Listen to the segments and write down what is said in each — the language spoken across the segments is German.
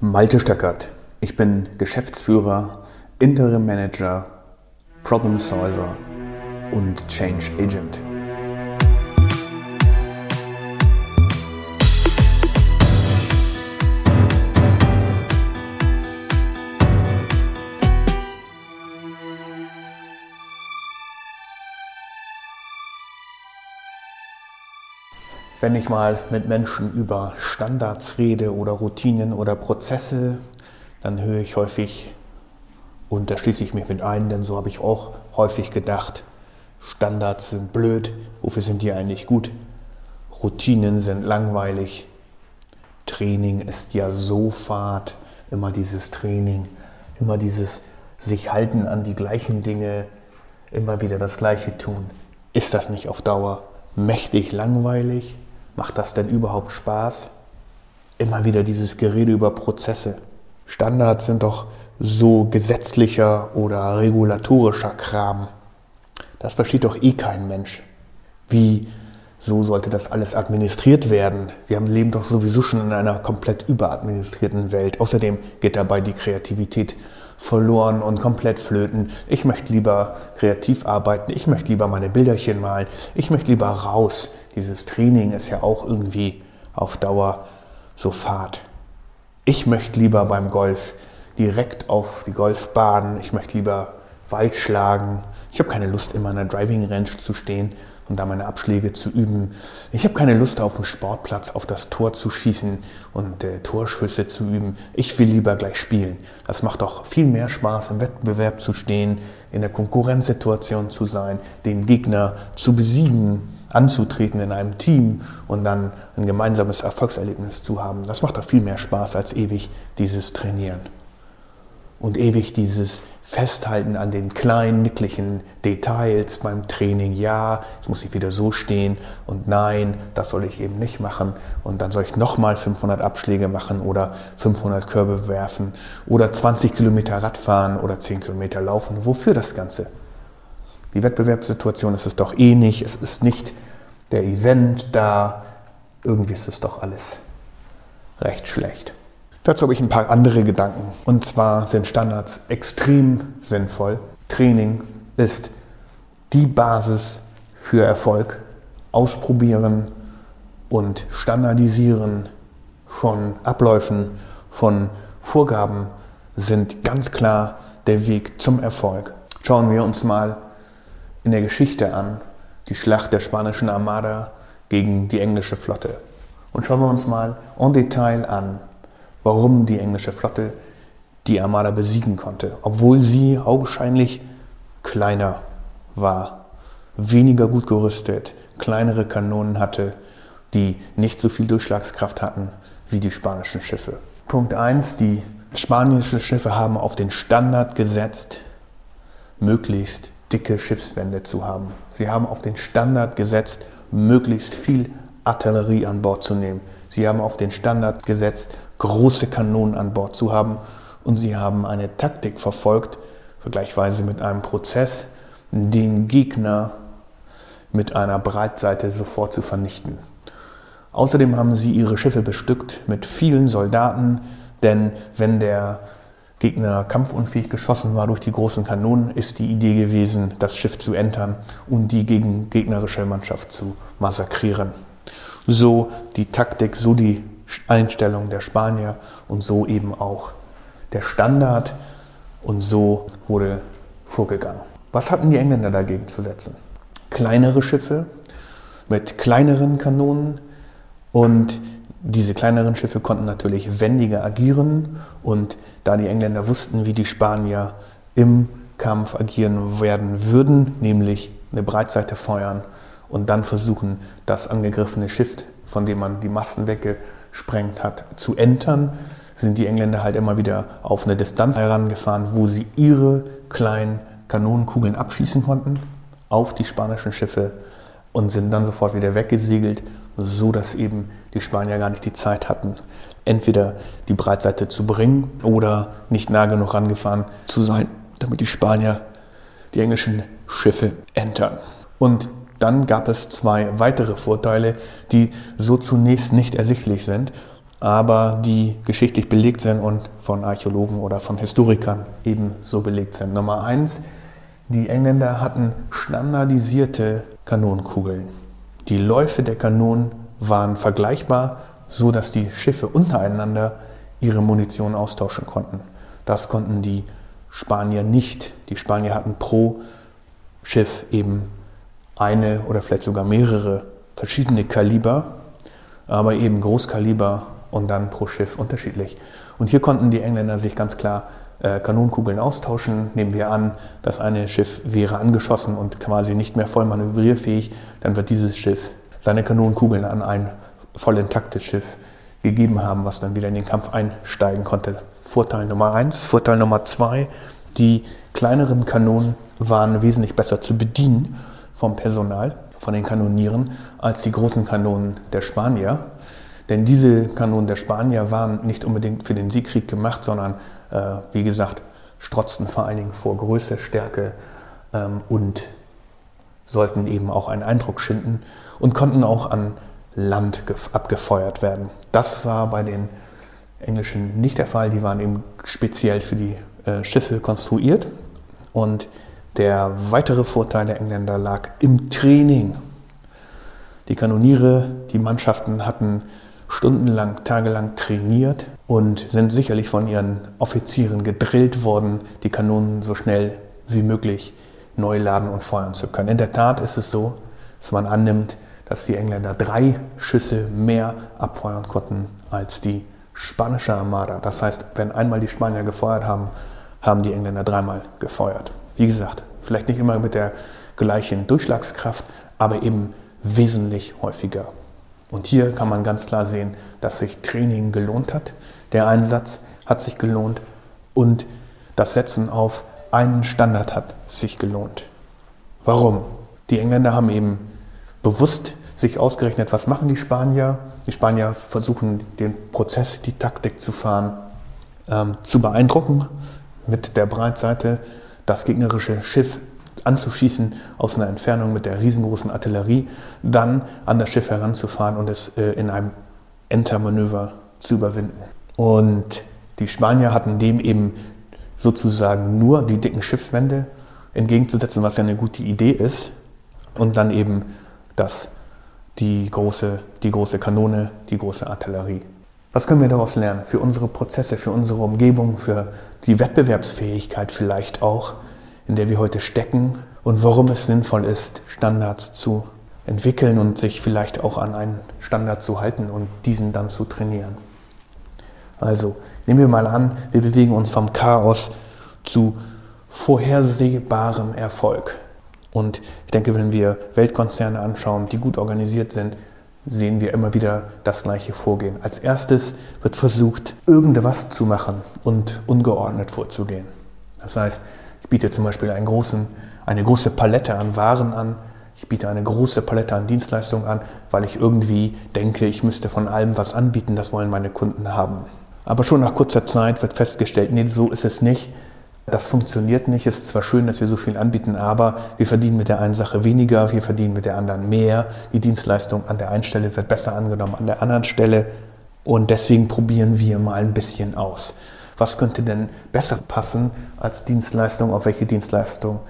Malte Stöckert. Ich bin Geschäftsführer, Interim Manager, Problem Solver und Change Agent. Wenn ich mal mit Menschen über Standards rede oder Routinen oder Prozesse, dann höre ich häufig, und da schließe ich mich mit ein, denn so habe ich auch häufig gedacht, Standards sind blöd, wofür sind die eigentlich gut? Routinen sind langweilig, Training ist ja so fad, immer dieses Training, immer dieses sich halten an die gleichen Dinge, immer wieder das Gleiche tun. Ist das nicht auf Dauer mächtig langweilig? Macht das denn überhaupt Spaß? Immer wieder dieses Gerede über Prozesse. Standards sind doch so gesetzlicher oder regulatorischer Kram. Das versteht doch eh kein Mensch. Wie so sollte das alles administriert werden? Wir leben doch sowieso schon in einer komplett überadministrierten Welt. Außerdem geht dabei die Kreativität verloren und komplett flöten. Ich möchte lieber kreativ arbeiten, ich möchte lieber meine Bilderchen malen, ich möchte lieber raus. Dieses Training ist ja auch irgendwie auf Dauer so fad. Ich möchte lieber beim Golf direkt auf die Golfbahn, ich möchte lieber Wald schlagen. Ich habe keine Lust, immer in einer Driving Range zu stehen und da meine Abschläge zu üben. Ich habe keine Lust, auf dem Sportplatz auf das Tor zu schießen und äh, Torschüsse zu üben. Ich will lieber gleich spielen. Das macht doch viel mehr Spaß, im Wettbewerb zu stehen, in der Konkurrenzsituation zu sein, den Gegner zu besiegen, anzutreten in einem Team und dann ein gemeinsames Erfolgserlebnis zu haben. Das macht doch viel mehr Spaß als ewig dieses Trainieren und ewig dieses Festhalten an den kleinen, nicklichen Details beim Training. Ja, jetzt muss ich wieder so stehen und nein, das soll ich eben nicht machen. Und dann soll ich nochmal 500 Abschläge machen oder 500 Körbe werfen oder 20 Kilometer Radfahren oder 10 Kilometer laufen. Wofür das Ganze? Die Wettbewerbssituation ist es doch eh nicht. Es ist nicht der Event da. Irgendwie ist es doch alles recht schlecht. Dazu habe ich ein paar andere Gedanken. Und zwar sind Standards extrem sinnvoll. Training ist die Basis für Erfolg. Ausprobieren und Standardisieren von Abläufen, von Vorgaben sind ganz klar der Weg zum Erfolg. Schauen wir uns mal in der Geschichte an, die Schlacht der spanischen Armada gegen die englische Flotte. Und schauen wir uns mal en Detail an, warum die englische Flotte die Armada besiegen konnte, obwohl sie augenscheinlich kleiner war, weniger gut gerüstet, kleinere Kanonen hatte, die nicht so viel Durchschlagskraft hatten wie die spanischen Schiffe. Punkt 1, die spanischen Schiffe haben auf den Standard gesetzt, möglichst dicke Schiffswände zu haben. Sie haben auf den Standard gesetzt, möglichst viel Artillerie an Bord zu nehmen. Sie haben auf den Standard gesetzt, große Kanonen an Bord zu haben und sie haben eine Taktik verfolgt, vergleichsweise mit einem Prozess, den Gegner mit einer Breitseite sofort zu vernichten. Außerdem haben sie ihre Schiffe bestückt mit vielen Soldaten, denn wenn der Gegner kampfunfähig geschossen war durch die großen Kanonen, ist die Idee gewesen, das Schiff zu entern und die gegen gegnerische Mannschaft zu massakrieren. So die Taktik, so die Einstellung der Spanier und so eben auch der Standard und so wurde vorgegangen. Was hatten die Engländer dagegen zu setzen? Kleinere Schiffe mit kleineren Kanonen und diese kleineren Schiffe konnten natürlich wendiger agieren und da die Engländer wussten, wie die Spanier im Kampf agieren werden würden, nämlich eine Breitseite feuern und dann versuchen, das angegriffene Schiff, von dem man die Masten wegge gesprengt hat, zu entern, sind die Engländer halt immer wieder auf eine Distanz herangefahren, wo sie ihre kleinen Kanonenkugeln abschießen konnten auf die spanischen Schiffe und sind dann sofort wieder weggesegelt, so dass eben die Spanier gar nicht die Zeit hatten, entweder die Breitseite zu bringen oder nicht nah genug rangefahren zu sein, damit die Spanier die englischen Schiffe entern. Und dann gab es zwei weitere Vorteile, die so zunächst nicht ersichtlich sind, aber die geschichtlich belegt sind und von Archäologen oder von Historikern ebenso belegt sind. Nummer eins, die Engländer hatten standardisierte Kanonenkugeln. Die Läufe der Kanonen waren vergleichbar, so dass die Schiffe untereinander ihre Munition austauschen konnten. Das konnten die Spanier nicht. Die Spanier hatten pro Schiff eben eine oder vielleicht sogar mehrere verschiedene Kaliber, aber eben Großkaliber und dann pro Schiff unterschiedlich. Und hier konnten die Engländer sich ganz klar äh, Kanonenkugeln austauschen. Nehmen wir an, das eine Schiff wäre angeschossen und quasi nicht mehr voll manövrierfähig, dann wird dieses Schiff seine Kanonenkugeln an ein voll intaktes Schiff gegeben haben, was dann wieder in den Kampf einsteigen konnte. Vorteil Nummer eins. Vorteil Nummer zwei, die kleineren Kanonen waren wesentlich besser zu bedienen vom Personal, von den Kanonieren, als die großen Kanonen der Spanier. Denn diese Kanonen der Spanier waren nicht unbedingt für den Siegkrieg gemacht, sondern, äh, wie gesagt, strotzten vor allen Dingen vor Größe, Stärke ähm, und sollten eben auch einen Eindruck schinden und konnten auch an Land abgefeuert werden. Das war bei den Englischen nicht der Fall. Die waren eben speziell für die äh, Schiffe konstruiert. Und der weitere Vorteil der Engländer lag im Training. Die Kanoniere, die Mannschaften hatten stundenlang, tagelang trainiert und sind sicherlich von ihren Offizieren gedrillt worden, die Kanonen so schnell wie möglich neu laden und feuern zu können. In der Tat ist es so, dass man annimmt, dass die Engländer drei Schüsse mehr abfeuern konnten als die spanische Armada. Das heißt, wenn einmal die Spanier gefeuert haben, haben die Engländer dreimal gefeuert. Wie gesagt, vielleicht nicht immer mit der gleichen Durchschlagskraft, aber eben wesentlich häufiger. Und hier kann man ganz klar sehen, dass sich Training gelohnt hat. Der Einsatz hat sich gelohnt und das Setzen auf einen Standard hat sich gelohnt. Warum? Die Engländer haben eben bewusst sich ausgerechnet, was machen die Spanier. Die Spanier versuchen den Prozess, die Taktik zu fahren, ähm, zu beeindrucken, mit der Breitseite das gegnerische Schiff anzuschießen aus einer Entfernung mit der riesengroßen Artillerie, dann an das Schiff heranzufahren und es äh, in einem Entermanöver zu überwinden. Und die Spanier hatten dem eben sozusagen nur die dicken Schiffswände entgegenzusetzen, was ja eine gute Idee ist, und dann eben das, die, große, die große Kanone, die große Artillerie. Was können wir daraus lernen? Für unsere Prozesse, für unsere Umgebung, für die Wettbewerbsfähigkeit vielleicht auch, in der wir heute stecken und warum es sinnvoll ist, Standards zu entwickeln und sich vielleicht auch an einen Standard zu halten und diesen dann zu trainieren. Also nehmen wir mal an, wir bewegen uns vom Chaos zu vorhersehbarem Erfolg. Und ich denke, wenn wir Weltkonzerne anschauen, die gut organisiert sind, sehen wir immer wieder das gleiche Vorgehen. Als erstes wird versucht, irgendwas zu machen und ungeordnet vorzugehen. Das heißt, ich biete zum Beispiel einen großen, eine große Palette an Waren an, ich biete eine große Palette an Dienstleistungen an, weil ich irgendwie denke, ich müsste von allem was anbieten, das wollen meine Kunden haben. Aber schon nach kurzer Zeit wird festgestellt, nee, so ist es nicht. Das funktioniert nicht. Es ist zwar schön, dass wir so viel anbieten, aber wir verdienen mit der einen Sache weniger, wir verdienen mit der anderen mehr. Die Dienstleistung an der einen Stelle wird besser angenommen, an der anderen Stelle. Und deswegen probieren wir mal ein bisschen aus. Was könnte denn besser passen als Dienstleistung? Auf welche Dienstleistung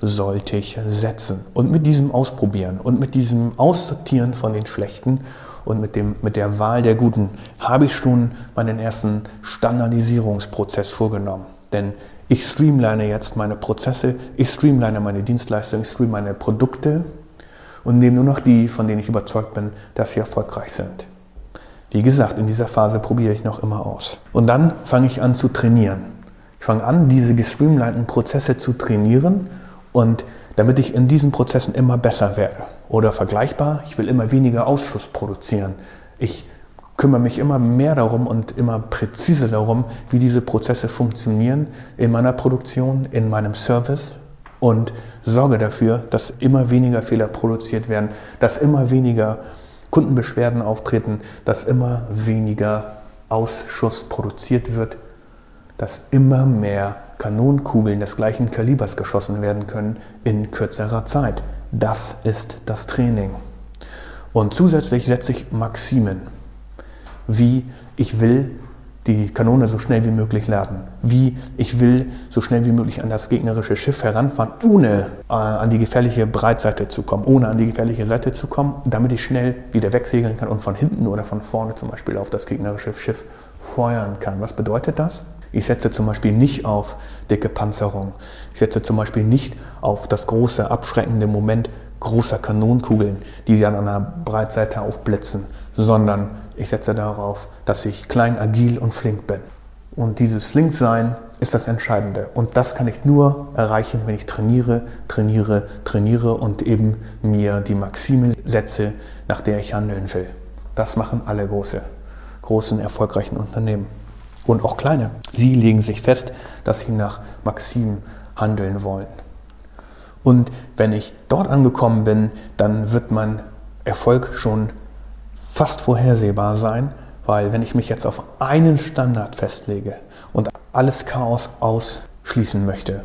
sollte ich setzen? Und mit diesem Ausprobieren und mit diesem Aussortieren von den Schlechten und mit, dem, mit der Wahl der Guten habe ich schon meinen ersten Standardisierungsprozess vorgenommen. Denn ich streamline jetzt meine Prozesse, ich streamline meine Dienstleistungen, ich streamline meine Produkte und nehme nur noch die, von denen ich überzeugt bin, dass sie erfolgreich sind. Wie gesagt, in dieser Phase probiere ich noch immer aus. Und dann fange ich an zu trainieren. Ich fange an, diese gestreamlinten Prozesse zu trainieren und damit ich in diesen Prozessen immer besser werde. Oder vergleichbar, ich will immer weniger Ausschuss produzieren. Ich kümmere mich immer mehr darum und immer präziser darum, wie diese Prozesse funktionieren in meiner Produktion, in meinem Service und sorge dafür, dass immer weniger Fehler produziert werden, dass immer weniger Kundenbeschwerden auftreten, dass immer weniger Ausschuss produziert wird, dass immer mehr Kanonenkugeln des gleichen Kalibers geschossen werden können in kürzerer Zeit. Das ist das Training. Und zusätzlich setze ich Maximen. Wie ich will die Kanone so schnell wie möglich laden, wie ich will so schnell wie möglich an das gegnerische Schiff heranfahren, ohne äh, an die gefährliche Breitseite zu kommen, ohne an die gefährliche Seite zu kommen, damit ich schnell wieder wegsegeln kann und von hinten oder von vorne zum Beispiel auf das gegnerische Schiff feuern kann. Was bedeutet das? Ich setze zum Beispiel nicht auf dicke Panzerung. Ich setze zum Beispiel nicht auf das große abschreckende Moment großer Kanonenkugeln, die sie an einer Breitseite aufblitzen, sondern ich setze darauf, dass ich klein, agil und flink bin. Und dieses Flinksein ist das Entscheidende. Und das kann ich nur erreichen, wenn ich trainiere, trainiere, trainiere und eben mir die Maxime setze, nach der ich handeln will. Das machen alle große, großen, erfolgreichen Unternehmen. Und auch kleine. Sie legen sich fest, dass sie nach Maximen handeln wollen. Und wenn ich dort angekommen bin, dann wird mein Erfolg schon fast vorhersehbar sein, weil wenn ich mich jetzt auf einen Standard festlege und alles Chaos ausschließen möchte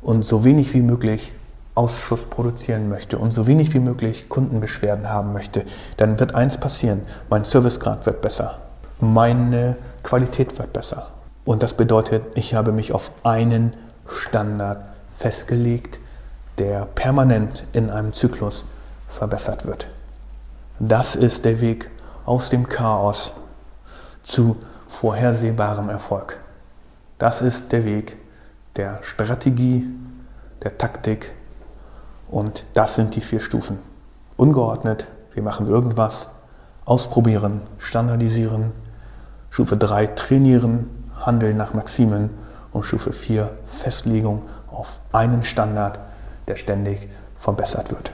und so wenig wie möglich Ausschuss produzieren möchte und so wenig wie möglich Kundenbeschwerden haben möchte, dann wird eins passieren, mein Servicegrad wird besser, meine Qualität wird besser. Und das bedeutet, ich habe mich auf einen Standard festgelegt, der permanent in einem Zyklus verbessert wird. Das ist der Weg aus dem Chaos zu vorhersehbarem Erfolg. Das ist der Weg der Strategie, der Taktik und das sind die vier Stufen. Ungeordnet, wir machen irgendwas, ausprobieren, standardisieren. Stufe 3 trainieren, handeln nach Maximen und Stufe 4 Festlegung auf einen Standard, der ständig verbessert wird.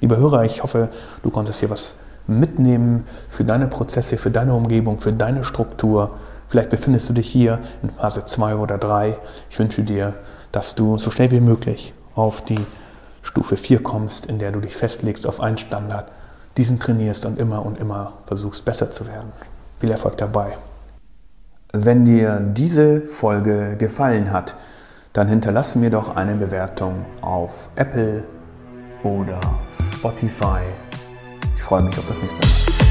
Lieber Hörer, ich hoffe, du konntest hier was mitnehmen für deine Prozesse, für deine Umgebung, für deine Struktur. Vielleicht befindest du dich hier in Phase 2 oder 3. Ich wünsche dir, dass du so schnell wie möglich auf die Stufe 4 kommst, in der du dich festlegst auf einen Standard, diesen trainierst und immer und immer versuchst besser zu werden. Viel Erfolg dabei. Wenn dir diese Folge gefallen hat, dann hinterlasse mir doch eine Bewertung auf Apple oder Spotify. Ich freue mich auf das nächste Mal.